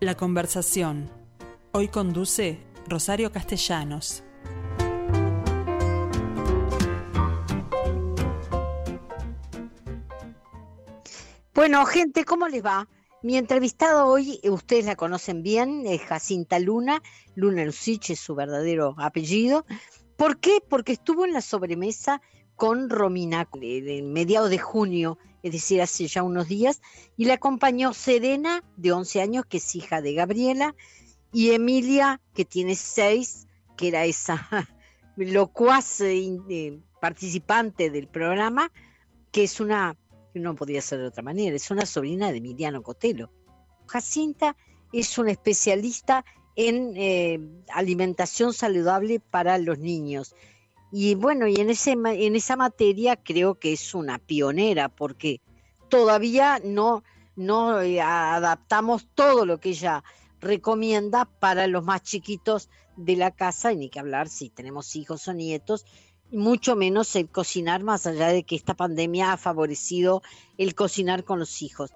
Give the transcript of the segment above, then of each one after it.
La conversación. Hoy conduce Rosario Castellanos. Bueno, gente, ¿cómo les va? Mi entrevistado hoy, ustedes la conocen bien, es Jacinta Luna, Luna Lucich es su verdadero apellido. ¿Por qué? Porque estuvo en la sobremesa con Romina en mediados de junio es decir, hace ya unos días, y la acompañó Serena, de 11 años, que es hija de Gabriela, y Emilia, que tiene 6, que era esa locuaz eh, participante del programa, que es una, no podía ser de otra manera, es una sobrina de Emiliano Cotelo. Jacinta es una especialista en eh, alimentación saludable para los niños y bueno, y en, ese, en esa materia creo que es una pionera porque todavía no, no eh, adaptamos todo lo que ella recomienda para los más chiquitos de la casa, y ni que hablar si tenemos hijos o nietos, mucho menos el cocinar, más allá de que esta pandemia ha favorecido el cocinar con los hijos.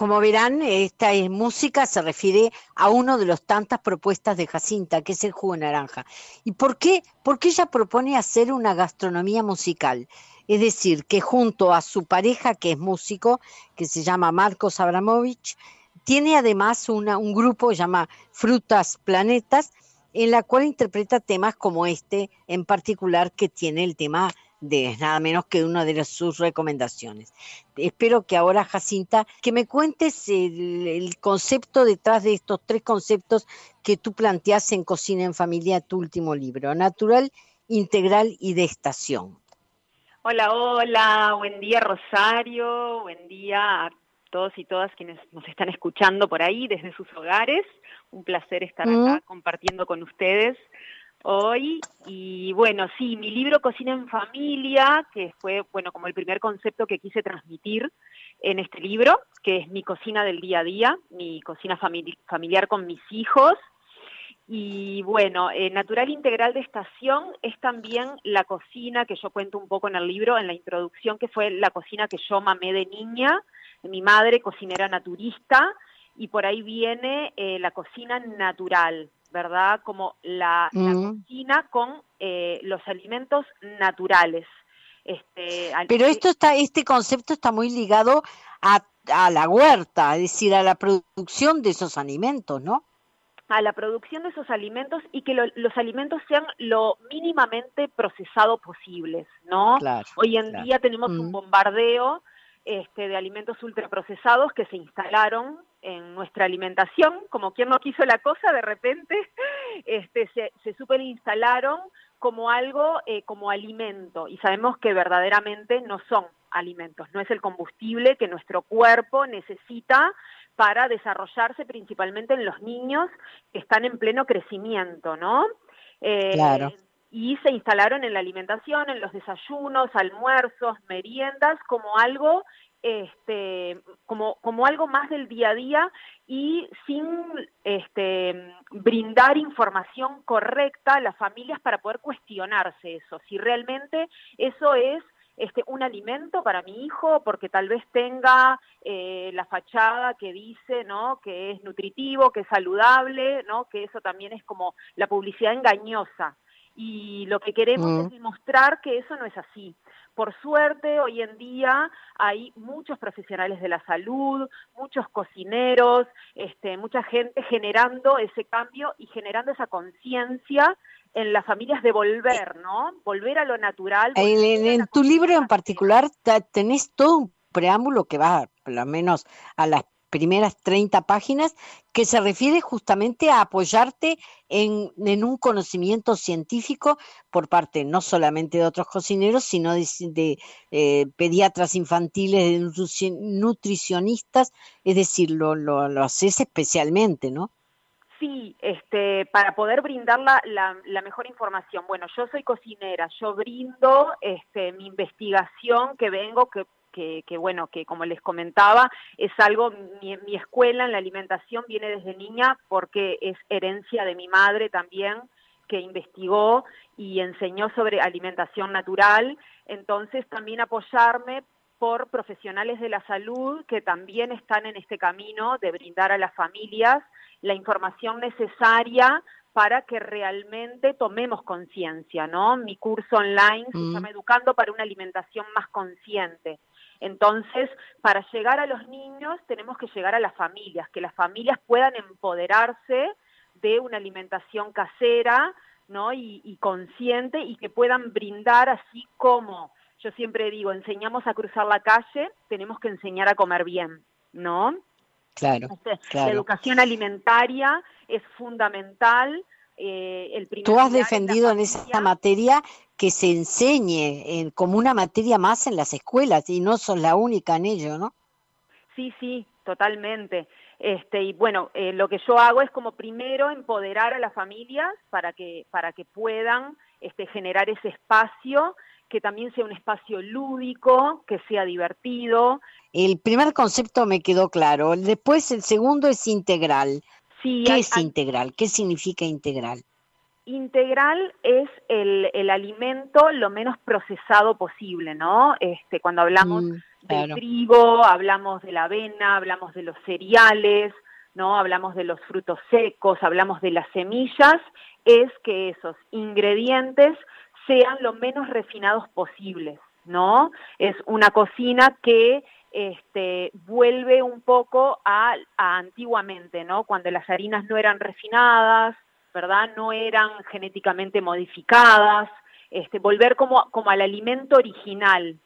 Como verán, esta música se refiere a uno de los tantas propuestas de Jacinta, que es el jugo naranja. ¿Y por qué? Porque ella propone hacer una gastronomía musical. Es decir, que junto a su pareja, que es músico, que se llama Marcos Abramovich, tiene además un grupo llama Frutas Planetas, en la cual interpreta temas como este, en particular, que tiene el tema de nada menos que una de sus recomendaciones. Espero que ahora, Jacinta, que me cuentes el, concepto detrás de estos tres conceptos que tú planteas en Cocina en Familia, tu último libro, natural, integral y de estación. Hola, hola, buen día Rosario, buen día a todos y todas quienes nos están escuchando por ahí desde sus hogares. Un placer estar acá mm. compartiendo con ustedes hoy. Y bueno, sí, mi libro Cocina en Familia, que fue, bueno, como el primer concepto que quise transmitir en este libro, que es mi cocina del día a día, mi cocina familiar con mis hijos. Y bueno, eh, Natural Integral de Estación es también la cocina que yo cuento un poco en el libro, en la introducción, que fue la cocina que yo mamé de niña. Mi madre, cocinera naturista, y por ahí viene eh, la cocina natural, ¿verdad? Como la, mm. cocina con eh, los alimentos naturales. Este, Pero esto está, este concepto está muy ligado a, a la huerta, es decir, a la producción de esos alimentos, ¿no? a la producción de esos alimentos y que los alimentos sean lo mínimamente procesados posibles, ¿no? Hoy en día tenemos un mm. bombardeo este, de alimentos ultraprocesados que se instalaron en nuestra alimentación, como quien no quiso la cosa, de repente este, se, se superinstalaron como algo, eh, como alimento, y sabemos que verdaderamente no son alimentos, no es el combustible que nuestro cuerpo necesita para desarrollarse principalmente en los niños que están en pleno crecimiento, ¿no? Eh, claro. Y se instalaron en la alimentación, en los desayunos, almuerzos, meriendas, como algo este, como, como algo más del día a día y sin este, brindar información correcta a las familias para poder cuestionarse eso, si realmente eso es este, un alimento para mi hijo porque tal vez tenga eh, la fachada que dice ¿no? que es nutritivo, que es saludable, ¿no? que eso también es como la publicidad engañosa. Y lo que queremos mm. es demostrar que eso no es así. Por suerte, hoy en día hay muchos profesionales de la salud, muchos cocineros, este, mucha gente generando ese cambio y generando esa conciencia en las familias de volver, ¿no? Volver a lo natural. En, tu libro en particular tenés todo un preámbulo que va por lo menos a las primeras 30 páginas, que se refiere justamente a apoyarte en, un conocimiento científico por parte no solamente de otros cocineros, sino de, eh, pediatras infantiles, de nutricionistas, es decir, lo, lo, lo haces especialmente, ¿no? Sí, este, para poder brindar la, la, mejor información. Bueno, yo soy cocinera, yo brindo este, mi investigación que vengo, que, que, que, bueno, que como les comentaba, es algo, mi, mi escuela en la alimentación viene desde niña porque es herencia de mi madre también, que investigó y enseñó sobre alimentación natural. Entonces también apoyarme por profesionales de la salud que también están en este camino de brindar a las familias la información necesaria para que realmente tomemos conciencia, ¿no? Mi curso online se mm. llama Educando para una alimentación más consciente. Entonces, para llegar a los niños tenemos que llegar a las familias, que las familias puedan empoderarse de una alimentación casera, ¿no? Y, y consciente y que puedan brindar así como yo siempre digo, enseñamos a cruzar la calle, tenemos que enseñar a comer bien, ¿no? Claro, La educación alimentaria es fundamental. Eh, el Tú has defendido en esa materia que se enseñe como una materia más en las escuelas y no sos la única en ello, ¿no? Sí, sí, totalmente. Este, y bueno, eh, lo que yo hago es como primero empoderar a las familias para que, para que puedan este, generar ese espacio que también sea un espacio lúdico, que sea divertido. El primer concepto me quedó claro, después el segundo es integral. Sí, ¿Qué es integral? ¿Qué significa integral? Integral es el, alimento lo menos procesado posible, ¿no? Este, cuando hablamos mm, del trigo, hablamos de la avena, hablamos de los cereales, ¿no? Hablamos de los frutos secos, hablamos de las semillas, es que esos ingredientes sean lo menos refinados posibles, ¿no? Es una cocina que este, vuelve un poco a, antiguamente, ¿no? Cuando las harinas no eran refinadas, ¿verdad? No eran genéticamente modificadas, este, volver como, como al alimento original,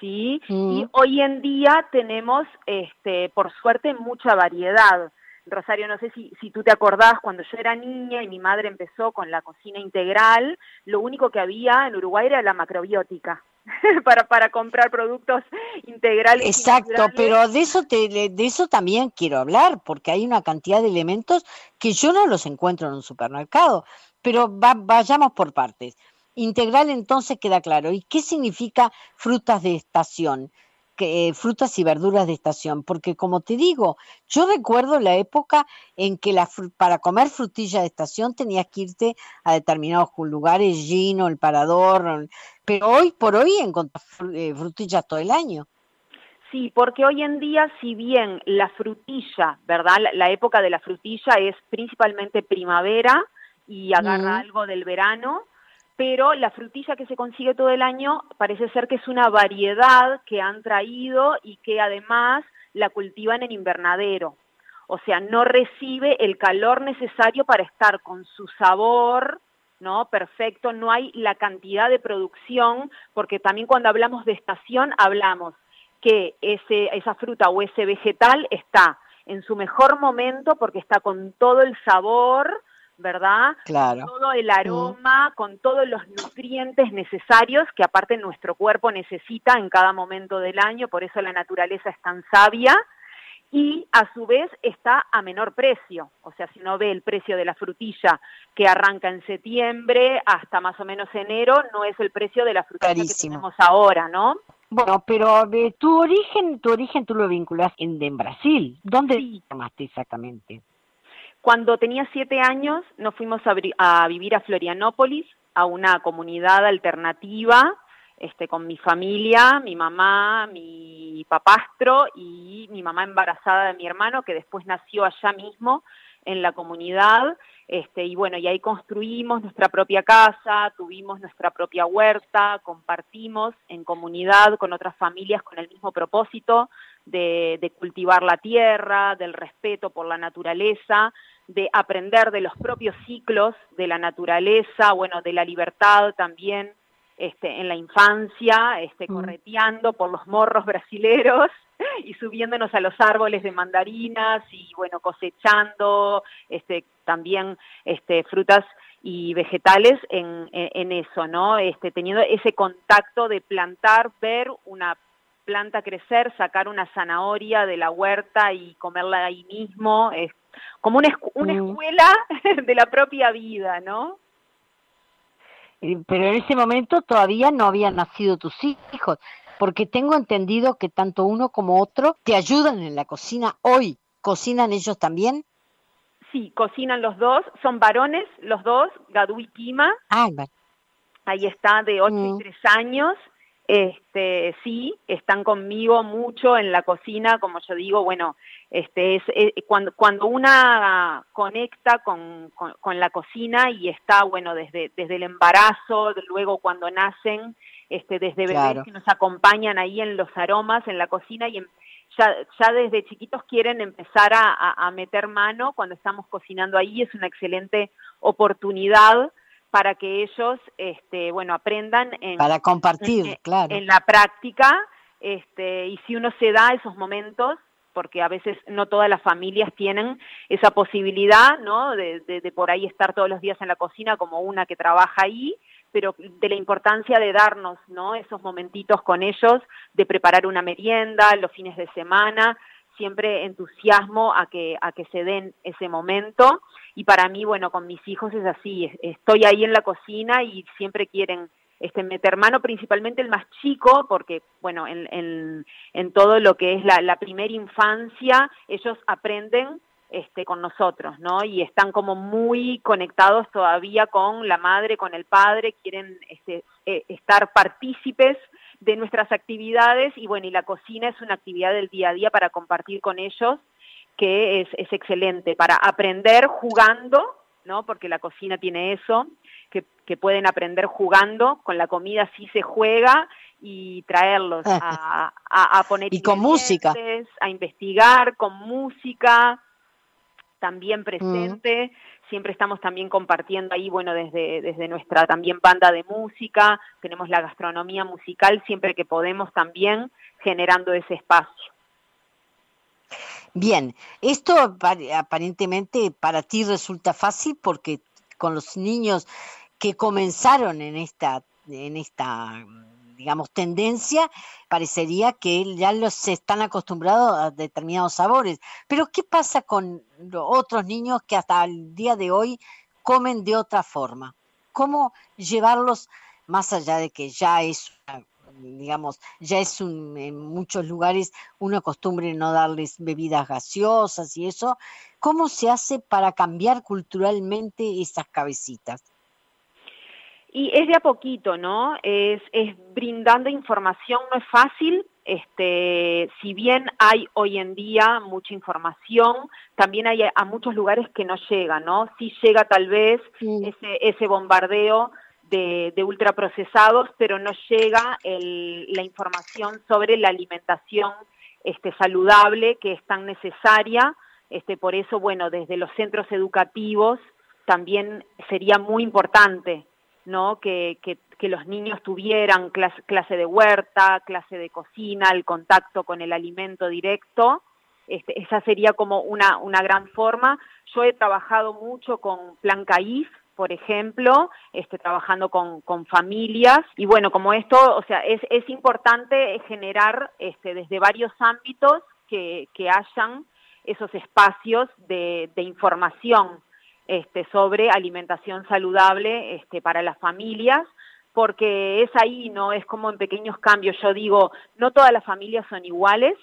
¿sí? Mm. Y hoy en día tenemos, este, por suerte, mucha variedad. Rosario, no sé si, si tú te acordás, cuando yo era niña y mi madre empezó con la cocina integral, lo único que había en Uruguay era la macrobiótica. para, para comprar productos integrales. Exacto, pero de eso, te, de eso también quiero hablar, porque hay una cantidad de elementos que yo no los encuentro en un supermercado, pero vayamos por partes. Integral entonces queda claro. ¿Y qué significa frutas de estación? Que, frutas y verduras de estación, porque como te digo, yo recuerdo la época en que la, para comer frutilla de estación tenías que irte a determinados lugares, Gino, el Parador, pero hoy por hoy encontrás eh, frutillas todo el año. Sí, porque hoy en día, si bien la frutilla, ¿verdad? La, época de la frutilla es principalmente primavera y agarra algo del verano, pero la frutilla que se consigue todo el año parece ser que es una variedad que han traído y que además la cultivan en invernadero. O sea, no recibe el calor necesario para estar con su sabor, ¿no? Perfecto, no hay la cantidad de producción, porque también cuando hablamos de estación hablamos que ese, esa fruta o ese vegetal está en su mejor momento porque está con todo el sabor, ¿verdad? Claro. Todo el aroma, con todos los nutrientes necesarios que aparte nuestro cuerpo necesita en cada momento del año, por eso la naturaleza es tan sabia y a su vez está a menor precio. O sea, si uno ve el precio de la frutilla que arranca en septiembre hasta más o menos enero, no es el precio de la frutilla que tenemos ahora, ¿no? Bueno, pero de tu origen, tu origen tú lo vinculas en, en Brasil. ¿Dónde sí. tomaste exactamente? Cuando tenía siete años nos fuimos a, vivir a Florianópolis, a una comunidad alternativa, este, con mi familia, mi mamá, mi papastro y mi mamá embarazada de mi hermano, que después nació allá mismo en la comunidad. Este, y bueno, y ahí construimos nuestra propia casa, tuvimos nuestra propia huerta, compartimos en comunidad con otras familias con el mismo propósito de cultivar la tierra, del respeto por la naturaleza, de aprender de los propios ciclos de la naturaleza, bueno, de la libertad también, este, en la infancia, este, mm. correteando por los morros brasileros y subiéndonos a los árboles de mandarinas y bueno, cosechando este, también este, frutas y vegetales en, en, eso, ¿no? Este, teniendo ese contacto de plantar, ver una planta crecer, sacar una zanahoria de la huerta y comerla ahí mismo, es como una, una mm. escuela de la propia vida, ¿no? Pero en ese momento todavía no habían nacido tus hijos, porque tengo entendido que tanto uno como otro te ayudan en la cocina hoy. ¿Cocinan ellos también? Sí, cocinan los dos, son varones los dos, Gadu y Kima. Ah, Ahí está, de 8 y 3 mm. años. Este, sí, están conmigo mucho en la cocina, como yo digo, bueno, este es, eh, cuando, cuando una conecta con, con, la cocina y está, bueno, desde, desde el embarazo, luego cuando nacen, este, desde bebés que nos acompañan ahí en los aromas, en la cocina y ya, ya desde chiquitos quieren empezar a, meter mano cuando estamos cocinando ahí, es una excelente oportunidad para que ellos, este, bueno, aprendan en, para compartir, claro. en la práctica, este, y si uno se da esos momentos, porque a veces no todas las familias tienen esa posibilidad, ¿no? De, de, por ahí estar todos los días en la cocina como una que trabaja ahí, pero de la importancia de darnos, ¿no? Esos momentitos con ellos, de preparar una merienda los fines de semana, siempre entusiasmo a que, a que se den ese momento. Y para mí, bueno, con mis hijos es así, estoy ahí en la cocina y siempre quieren este, meter mano, principalmente el más chico, porque, bueno, en, todo lo que es la, la primera infancia, ellos aprenden este, con nosotros, ¿no? Y están como muy conectados todavía con la madre, con el padre, quieren este, eh, estar partícipes de nuestras actividades y bueno, y la cocina es una actividad del día a día para compartir con ellos que es, es excelente, para aprender jugando, ¿no? Porque la cocina tiene eso, que, que pueden aprender jugando, con la comida sí se juega y traerlos a, a, poner y con música a investigar con música también mm. presente siempre estamos también compartiendo ahí, bueno, desde, desde nuestra también banda de música, tenemos la gastronomía musical, siempre que podemos también generando ese espacio. Bien, esto aparentemente para ti resulta fácil porque con los niños que comenzaron en esta, en esta digamos, tendencia, parecería que ya los están acostumbrados a determinados sabores. Pero ¿qué pasa con otros niños que hasta el día de hoy comen de otra forma? ¿Cómo llevarlos más allá de que ya es digamos, ya es un, en muchos lugares una costumbre no darles bebidas gaseosas y eso, ¿cómo se hace para cambiar culturalmente esas cabecitas? Y es de a poquito, ¿no? Es, es brindando información, no es fácil, este, si bien hay hoy en día mucha información, también hay a muchos lugares que no llega, ¿no? Sí llega tal vez ese, ese bombardeo de, de, ultraprocesados, pero no llega el, la información sobre la alimentación este, saludable que es tan necesaria. Este, por eso, bueno, desde los centros educativos también sería muy importante ¿no? Que, que, los niños tuvieran clase, clase, de huerta, clase de cocina, el contacto con el alimento directo. Este, esa sería como una, una gran forma. Yo he trabajado mucho con Plan CAIF, por ejemplo, este, trabajando con, familias. Y bueno, como esto, o sea, es, importante generar este, desde varios ámbitos que, que hayan esos espacios de, de información este, sobre alimentación saludable este, para las familias, porque es ahí, ¿no? Es como en pequeños cambios. Yo digo, no todas las familias son iguales,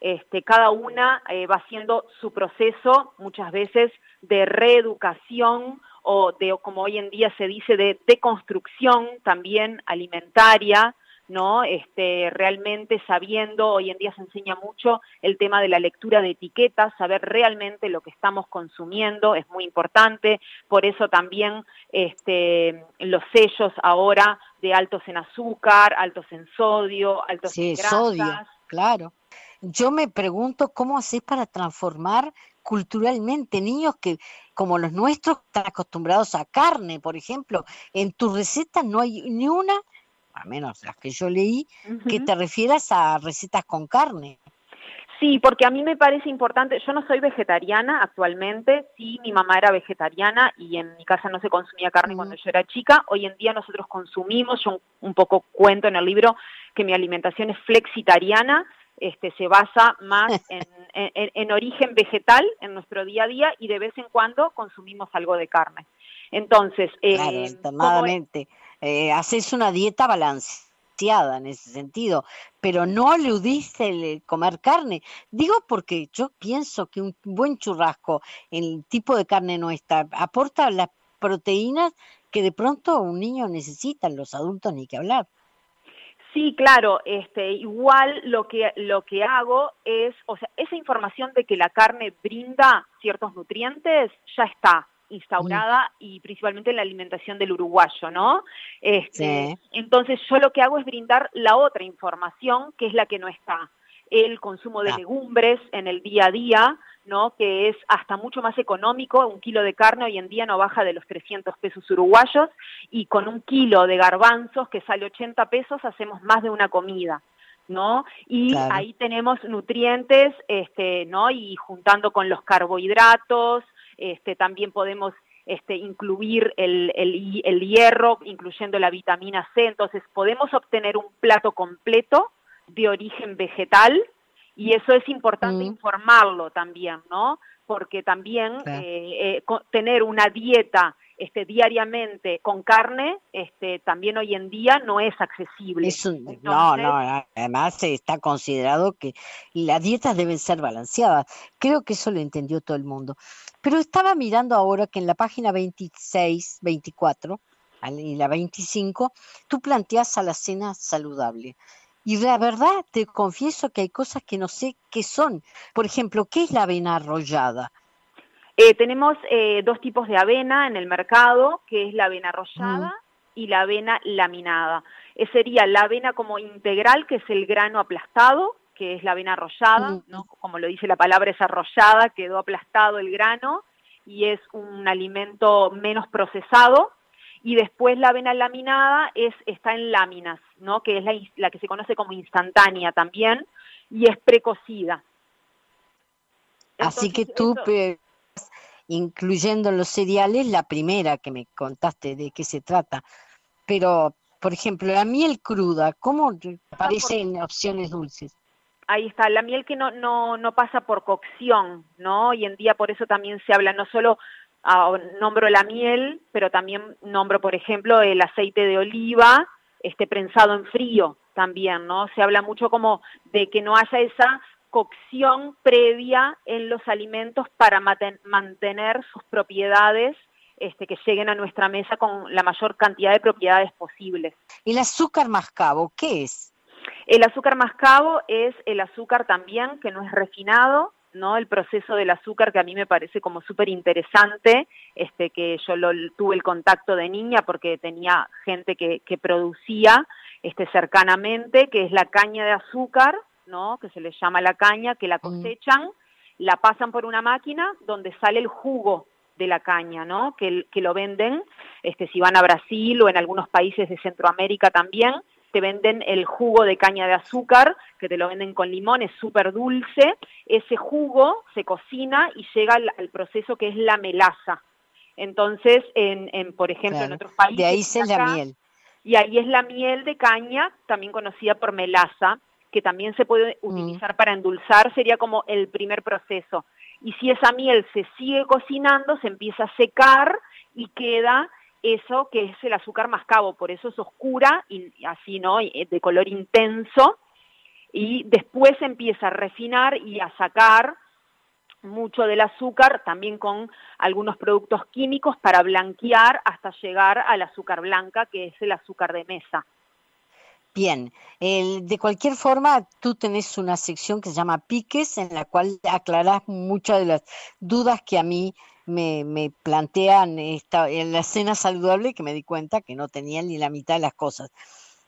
este, cada una eh, va haciendo su proceso muchas veces de reeducación o de, como hoy en día se dice, de deconstrucción también alimentaria, ¿no? Este, realmente sabiendo, hoy en día se enseña mucho el tema de la lectura de etiquetas, saber realmente lo que estamos consumiendo es muy importante, por eso también este, los sellos ahora de altos en azúcar, altos en sodio, altos en grasas. sodio, claro. Yo me pregunto cómo haces para transformar culturalmente, niños que como los nuestros están acostumbrados a carne, por ejemplo, en tus recetas no hay ni una, a menos las que yo leí, que te refieras a recetas con carne. Sí, porque a mí me parece importante, yo no soy vegetariana actualmente, sí, mi mamá era vegetariana y en mi casa no se consumía carne cuando yo era chica, hoy en día nosotros consumimos, yo un, poco cuento en el libro que mi alimentación es flexitariana, este, se basa más en, origen vegetal en nuestro día a día y de vez en cuando consumimos algo de carne. Entonces, eh, claro, eh, haces una dieta balanceada en ese sentido, pero no aludiste el comer carne. Digo porque yo pienso que un buen churrasco, el tipo de carne nuestra, aporta las proteínas que de pronto un niño necesita, los adultos ni que hablar. Sí, claro, este, igual lo que, lo que hago es, o sea, esa información de que la carne brinda ciertos nutrientes ya está instaurada y principalmente en la alimentación del uruguayo, ¿no? Este, Entonces yo lo que hago es brindar la otra información, que es la que no está. El consumo de legumbres en el día a día, ¿no? que es hasta mucho más económico, un kilo de carne hoy en día no baja de los 300 pesos uruguayos y con un kilo de garbanzos que sale 80 pesos hacemos más de una comida. ¿no? Y ahí tenemos nutrientes, este, ¿no? Y juntando con los carbohidratos, este, también podemos este, incluir el, el, hierro, incluyendo la vitamina C, entonces podemos obtener un plato completo de origen vegetal y eso es importante mm. informarlo también, ¿no? Porque también eh, eh, tener una dieta este, diariamente con carne, este, también hoy en día no es accesible. no, no, además está considerado que las dietas deben ser balanceadas. Creo que eso lo entendió todo el mundo. Pero estaba mirando ahora que en la página 26, 24 y la 25, tú planteas a la cena saludable. Y la verdad, te confieso que hay cosas que no sé qué son. Por ejemplo, ¿qué es la avena arrollada? Eh, tenemos eh, dos tipos de avena en el mercado, que es la avena arrollada y la avena laminada. Eh, sería la avena como integral, que es el grano aplastado, que es la avena arrollada, ¿no? como lo dice la palabra, es arrollada, quedó aplastado el grano y es un alimento menos procesado. Y después la avena laminada es, está en láminas, ¿no? que es la, la que se conoce como instantánea también, y es precocida. Así que tú incluyendo los cereales, la primera que me contaste de qué se trata. Pero, por ejemplo, la miel cruda, ¿cómo aparece en opciones dulces? Ahí está, la miel que no, no, no pasa por cocción, ¿no? Hoy en día por eso también se habla no solo ah, nombro la miel, pero también nombro, por ejemplo, el aceite de oliva, este prensado en frío también, ¿no? Se habla mucho como de que no haya esa cocción previa en los alimentos para mantener sus propiedades este, que lleguen a nuestra mesa con la mayor cantidad de propiedades posibles. ¿El azúcar mascabo qué es? El azúcar mascabo es el azúcar también que no es refinado, ¿no? El proceso del azúcar que a mí me parece como súper interesante, este, que yo lo, tuve el contacto de niña porque tenía gente que, que producía este, cercanamente, que es la caña de azúcar, ¿no? que se les llama la caña, que la mm. cosechan, la pasan por una máquina donde sale el jugo de la caña, ¿no? que, que lo venden, este, si van a Brasil o en algunos países de Centroamérica también, te venden el jugo de caña de azúcar, que te lo venden con limón, es súper dulce. Ese jugo se cocina y llega al, proceso que es la melaza. Entonces, en, en por ejemplo, en otros países... De ahí se la miel. Y ahí es la miel de caña, también conocida por melaza, que también se puede mm. utilizar para endulzar, sería como el primer proceso. Y si esa miel se sigue cocinando, se empieza a secar y queda eso que es el azúcar mascabo, por eso es oscura y así, ¿no? Eh, de color intenso. Y después empieza a refinar y a sacar mucho del azúcar, también con algunos productos químicos para blanquear hasta llegar al azúcar blanca, que es el azúcar de mesa. Bien, de cualquier forma, tú tenés una sección que se llama Piques, en la cual aclarás muchas de las dudas que a mí me, me plantean esta, en la cena saludable, que me di cuenta que no tenían ni la mitad de las cosas.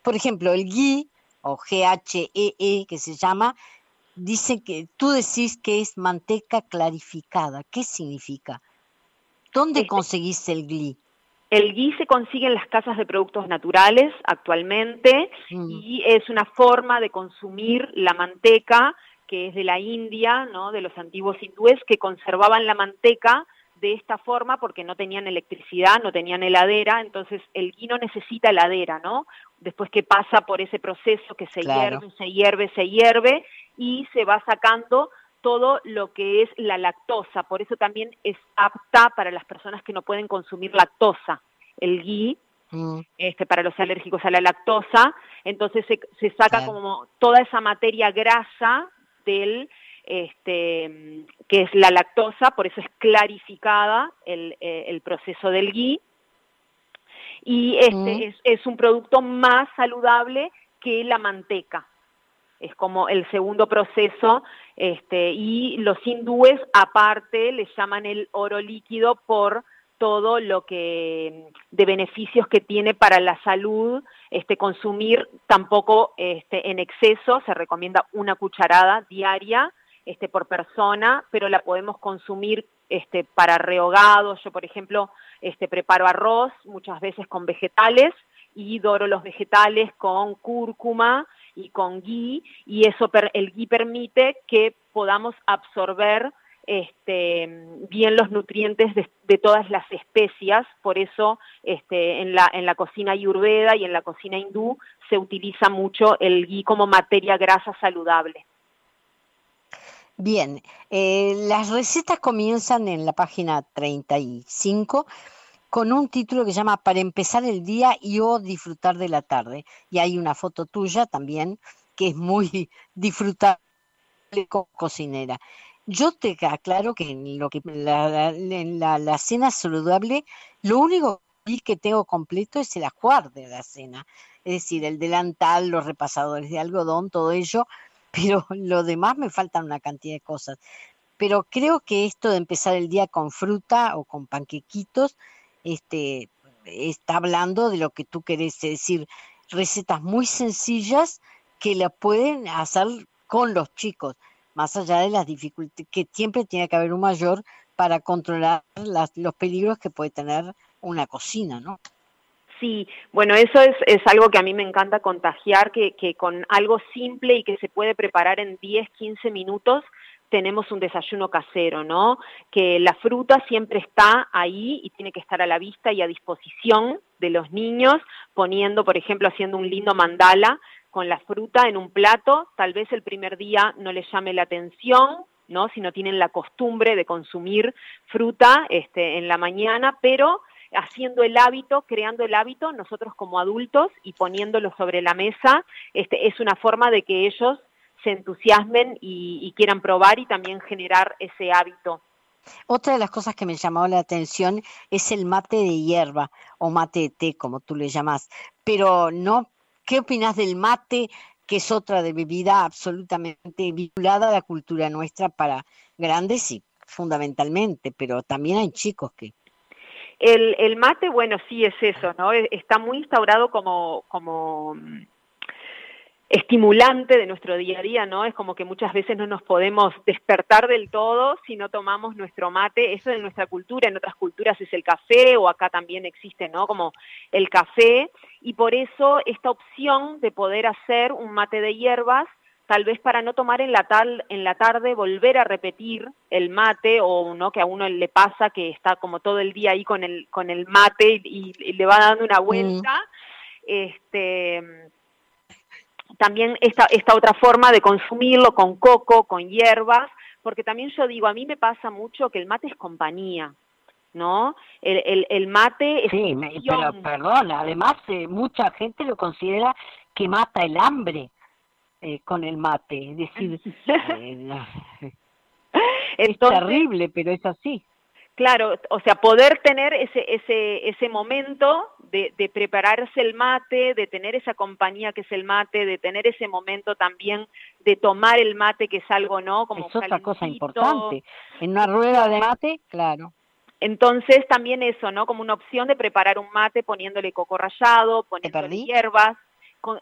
Por ejemplo, el GHEE, o GHEE, que se llama, dice que tú decís que es manteca clarificada. ¿Qué significa? ¿Dónde Este- conseguís el gli? El ghee se consigue en las casas de productos naturales actualmente Mm, y es una forma de consumir la manteca que es de la India, ¿no? de los antiguos hindúes que conservaban la manteca de esta forma porque no tenían electricidad, no tenían heladera, entonces el ghee no necesita heladera, ¿no? Después que pasa por ese proceso que se Claro. hierve, se hierve, se hierve y se va sacando todo lo que es la lactosa, por eso también es apta para las personas que no pueden consumir lactosa. El ghee mm, este, para los alérgicos a la lactosa, entonces se, se saca Claro. como toda esa materia grasa del este que es la lactosa, por eso es clarificada el, eh, el proceso del ghee y este Mm. es, es un producto más saludable que la manteca. Es como el segundo proceso, este, y los hindúes aparte le llaman el oro líquido por todo lo que de beneficios que tiene para la salud, este consumir tampoco este en exceso, se recomienda una cucharada diaria este por persona, pero la podemos consumir este para rehogados. Yo, por ejemplo, este preparo arroz muchas veces con vegetales y doro los vegetales con cúrcuma y con ghee y eso el ghee permite que podamos absorber este, bien los nutrientes de, de todas las especias, por eso este, en, la, en la cocina ayurveda y en la cocina hindú se utiliza mucho el ghee como materia grasa saludable. Bien, eh, las recetas comienzan en la página 35 con un título que llama Para empezar el día y o disfrutar de la tarde. Y hay una foto tuya también que es muy disfrutable como cocinera. Yo te aclaro que en lo que la, en la cena saludable, lo único que tengo completo es el ajuar de la cena, es decir, el delantal, los repasadores de algodón, todo ello, pero lo demás me faltan una cantidad de cosas. Pero creo que esto de empezar el día con fruta o con panquequitos, este, está hablando de lo que tú querés, decir, recetas muy sencillas que la pueden hacer con los chicos, más allá de las dificultades, que siempre tiene que haber un mayor para controlar las- los peligros que puede tener una cocina, ¿no? Sí, bueno, eso es, es algo que a mí me encanta contagiar, que, que con algo simple y que se puede preparar en 10, 15 minutos, tenemos un desayuno casero, ¿no? Que la fruta siempre está ahí y tiene que estar a la vista y a disposición de los niños, poniendo, por ejemplo, haciendo un lindo mandala con la fruta en un plato, tal vez el primer día no les llame la atención, ¿no? Si no tienen la costumbre de consumir fruta este, en la mañana, pero haciendo el hábito, creando el hábito nosotros como adultos y poniéndolo sobre la mesa, este, es una forma de que ellos se entusiasmen y, quieran probar y también generar ese hábito. Otra de las cosas que me llamó la atención es el mate de hierba o mate de té, como tú le llamas. Pero no, ¿qué opinas del mate, que es otra de bebida absolutamente vinculada a la cultura nuestra para grandes y fundamentalmente, pero también hay chicos que El, el mate, bueno, sí es eso, ¿no? E- Está muy instaurado como, mm, estimulante de nuestro día a día, ¿no? Es como que muchas veces no nos podemos despertar del todo si no tomamos nuestro mate. Eso en nuestra cultura, en otras culturas es el café o acá también existe, ¿no? Como el café. Y por eso esta opción de poder hacer un mate de hierbas, tal vez para no tomar en la, tal, en la tarde, volver a repetir el mate o no que a uno le pasa que está como todo el día ahí con el, con el mate y, y le va dando una vuelta. Este también esta, esta otra forma de consumirlo con coco, con hierbas, porque también yo digo, a mí me pasa mucho que el mate es compañía, ¿no? El, el, el mate es Sí, me- pero perdón, además eh, mucha gente lo considera que mata el hambre eh, con el mate, es decir, eh, es terrible, pero es así. Claro, o sea, poder tener ese, ese, ese momento de, de prepararse el mate, de tener esa compañía que es el mate, de tener ese momento también de tomar el mate, que es algo, ¿no? Como es otra cosa importante. En una rueda de mate, claro. Entonces también eso, ¿no? Como una opción de preparar un mate poniéndole coco rallado, poniéndole perdí?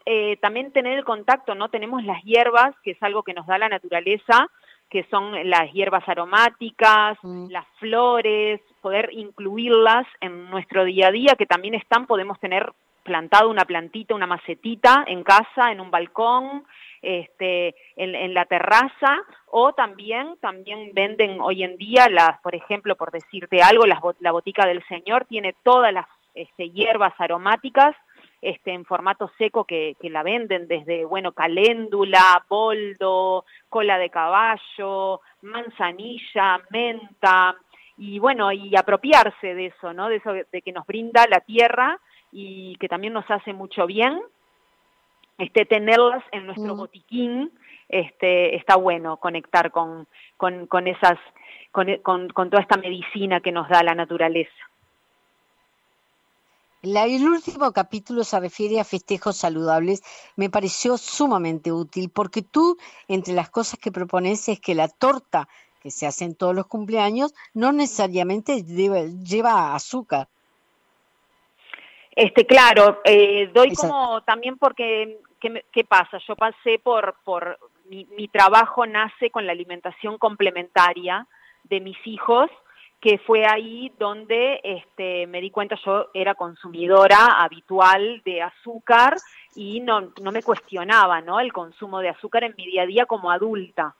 Eh, también tener el contacto, ¿no? Tenemos las hierbas, que es algo que nos da la naturaleza, que son las hierbas aromáticas, mm. las flores, poder incluirlas en nuestro día a día, que también están, podemos tener plantado una plantita, una macetita en casa, en un balcón, este, en, la terraza, o también, también venden hoy en día, las, por ejemplo, por decirte algo, la botica del Señor tiene todas las este, hierbas aromáticas este, en formato seco que, que, la venden desde, bueno, caléndula, boldo, cola de caballo, manzanilla, menta, y bueno, y apropiarse de eso, ¿no? De eso de que nos brinda la tierra y que también nos hace mucho bien, este, tenerlas en nuestro mm. botiquín, este, está bueno conectar con, con, con esas, con, con toda esta medicina que nos da la naturaleza el último capítulo se refiere a festejos saludables. Me pareció sumamente útil porque tú, entre las cosas que propones, es que la torta que se hace en todos los cumpleaños no necesariamente lleva azúcar. Este, claro, eh, doy como también porque, ¿qué, pasa? Yo pasé por, por mi, mi trabajo nace con la alimentación complementaria de mis hijos que fue ahí donde este, me di cuenta, yo era consumidora habitual de azúcar y no, no me cuestionaba ¿no? el consumo de azúcar en mi día a día como adulta.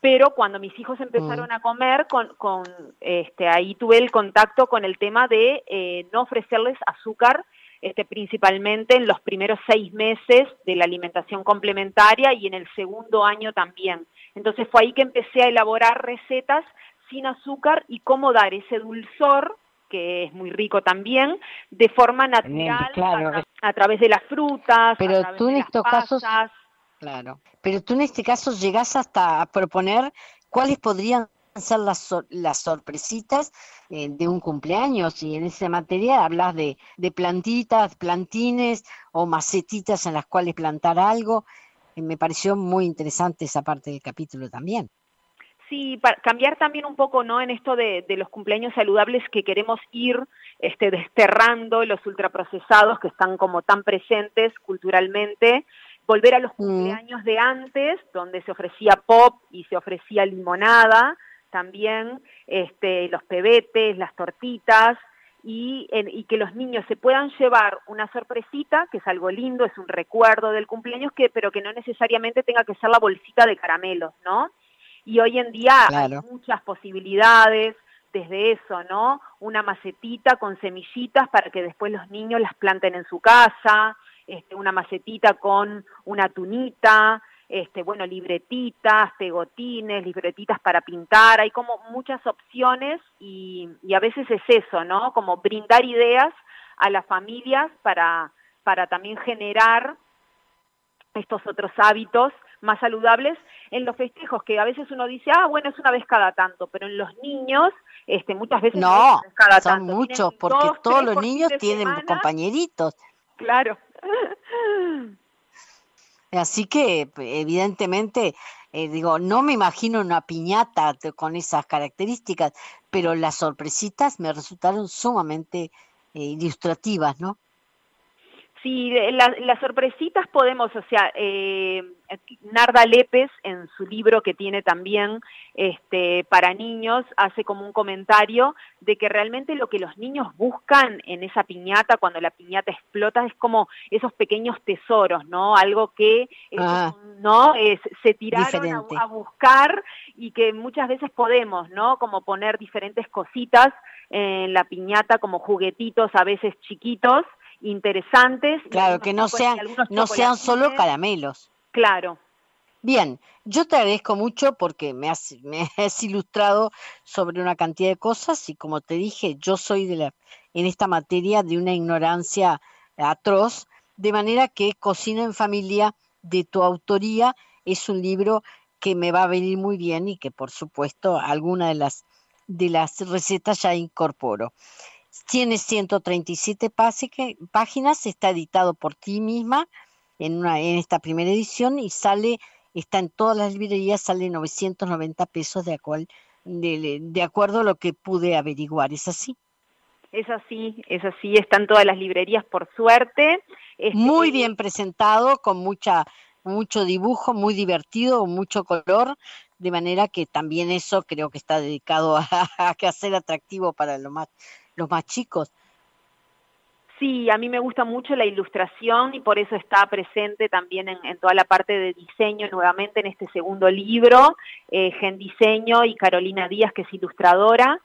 Pero cuando mis hijos empezaron mm. a comer, con, con, este, ahí tuve el contacto con el tema de eh, no ofrecerles azúcar este, principalmente en los primeros seis meses de la alimentación complementaria y en el segundo año también. Entonces fue ahí que empecé a elaborar recetas sin azúcar y cómo dar ese dulzor que es muy rico también, de forma natural, a, través de las frutas, pero a través tú en de estos casos, claro, pero tú en este caso llegas hasta a proponer cuáles podrían ser las, las sorpresitas eh, de un cumpleaños y en esa materia hablas de, de plantitas, plantines o macetitas en las cuales plantar algo. Eh, me pareció muy interesante esa parte del capítulo también. Sí, para cambiar también un poco, ¿no? En esto de, los cumpleaños saludables que queremos ir este, desterrando los ultraprocesados que están como tan presentes culturalmente, volver a los mm. cumpleaños de antes, donde se ofrecía pop y se ofrecía limonada, también este, los pebetes, las tortitas, y, y, que los niños se puedan llevar una sorpresita, que es algo lindo, es un recuerdo del cumpleaños, que, pero que no necesariamente tenga que ser la bolsita de caramelos, ¿no? Y hoy en día hay muchas posibilidades desde eso, ¿no? Una macetita con semillitas para que después los niños las planten en su casa, este, una macetita con una tunita, este, bueno, libretitas, pegotines, libretitas para pintar, hay como muchas opciones y, y a veces es eso, ¿no? Como brindar ideas a las familias para, para también generar estos otros hábitos más saludables en los festejos, que a veces uno dice, ah, bueno, es una vez cada tanto, pero en los niños, este, muchas veces no, es cada son muchos, porque todos los niños tienen compañeritos. Claro. Así que, evidentemente, eh, digo, no me imagino una piñata con esas características, pero las sorpresitas me resultaron sumamente eh, ilustrativas, ¿no? Sí, las sorpresitas podemos, o sea, eh, Narda Lepes en su libro que tiene también este, para niños hace como un comentario de que realmente lo que los niños buscan en esa piñata cuando la piñata explota es como esos pequeños tesoros, ¿no? Algo que ah. no es, se tiraron a, a buscar y que muchas veces podemos, ¿no? Como poner diferentes cositas en la piñata como juguetitos a veces chiquitos interesantes. Claro, que no sean, no sean solo caramelos. Claro. Bien, yo te agradezco mucho porque me has, me has ilustrado sobre una cantidad de cosas y como te dije, yo soy de la, en esta materia de una ignorancia atroz, de manera que Cocina en Familia de tu autoría es un libro que me va a venir muy bien y que por supuesto alguna de las de las recetas ya incorporo. Tiene 137 páginas, está editado por ti misma en, una, en esta primera edición y sale, está en todas las librerías, sale 990 pesos de, de, de acuerdo a lo que pude averiguar. ¿Es así? Es así, es así, están todas las librerías por suerte. Este, muy bien presentado, con mucha mucho dibujo, muy divertido, mucho color, de manera que también eso creo que está dedicado a, a, a ser atractivo para los más, los más chicos. Sí, a mí me gusta mucho la ilustración y por eso está presente también en, en toda la parte de diseño nuevamente en este segundo libro, eh, Gen Diseño y Carolina Díaz, que es ilustradora,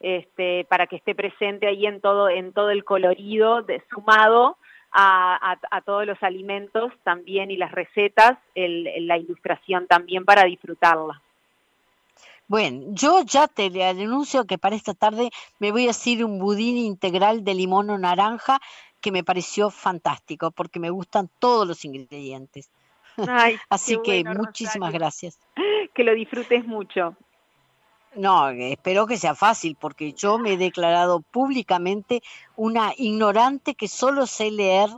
este, para que esté presente ahí en todo, en todo el colorido de, sumado a, a, todos los alimentos también y las recetas, el, la ilustración también para disfrutarla. Bueno, yo ya te anuncio que para esta tarde me voy a hacer un budín integral de limón o naranja que me pareció fantástico porque me gustan todos los ingredientes. Ay, Así que bueno, muchísimas Rosario. gracias. Que lo disfrutes mucho. No, espero que sea fácil porque yo me he declarado públicamente una ignorante que solo sé leer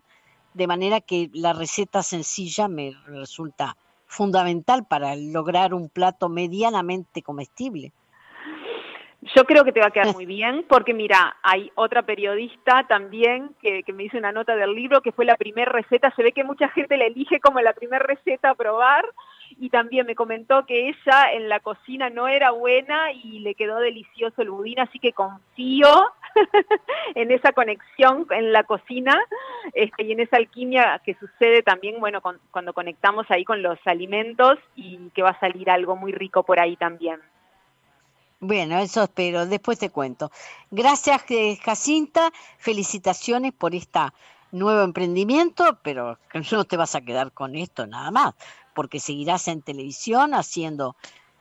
de manera que la receta sencilla me resulta fundamental para lograr un plato medianamente comestible. Yo creo que te va a quedar muy bien, porque mira, hay otra periodista también que, que me hizo una nota del libro, que fue la primera receta, se ve que mucha gente la elige como la primera receta a probar, y también me comentó que ella en la cocina no era buena y le quedó delicioso el budín, así que confío en esa conexión en la cocina este, y en esa alquimia que sucede también, bueno, con, cuando conectamos ahí con los alimentos y que va a salir algo muy rico por ahí también. Bueno, eso espero, después te cuento. Gracias, eh, Jacinta, felicitaciones por este nuevo emprendimiento, pero no te vas a quedar con esto nada más, porque seguirás en televisión haciendo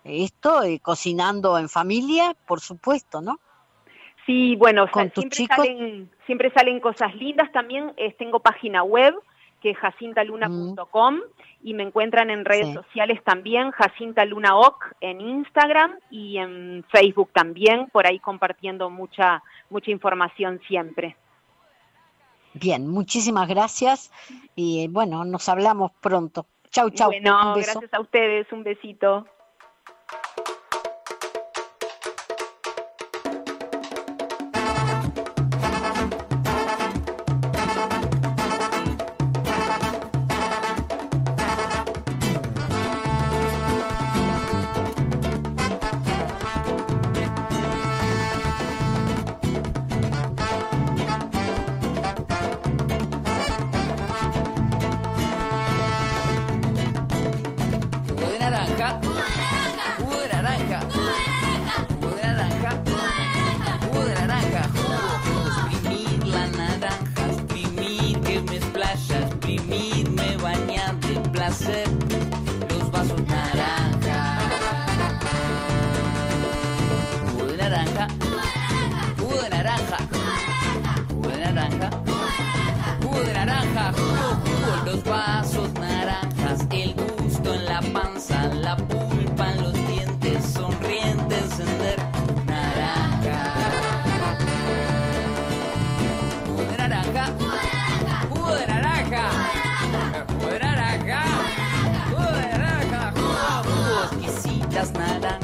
esto, eh, cocinando en familia, por supuesto, ¿no? Sí, bueno, ¿Con tus siempre, chicos? salen, siempre salen cosas lindas también. Eh, tengo página web que es jacintaluna.com mm. y me encuentran en redes sí. sociales también, Jacinta Luna Oc en Instagram y en Facebook también, por ahí compartiendo mucha, mucha información siempre. Bien, muchísimas gracias y bueno, nos hablamos pronto. Chau, chau. Bueno, gracias a ustedes, un besito. Naranja, jugo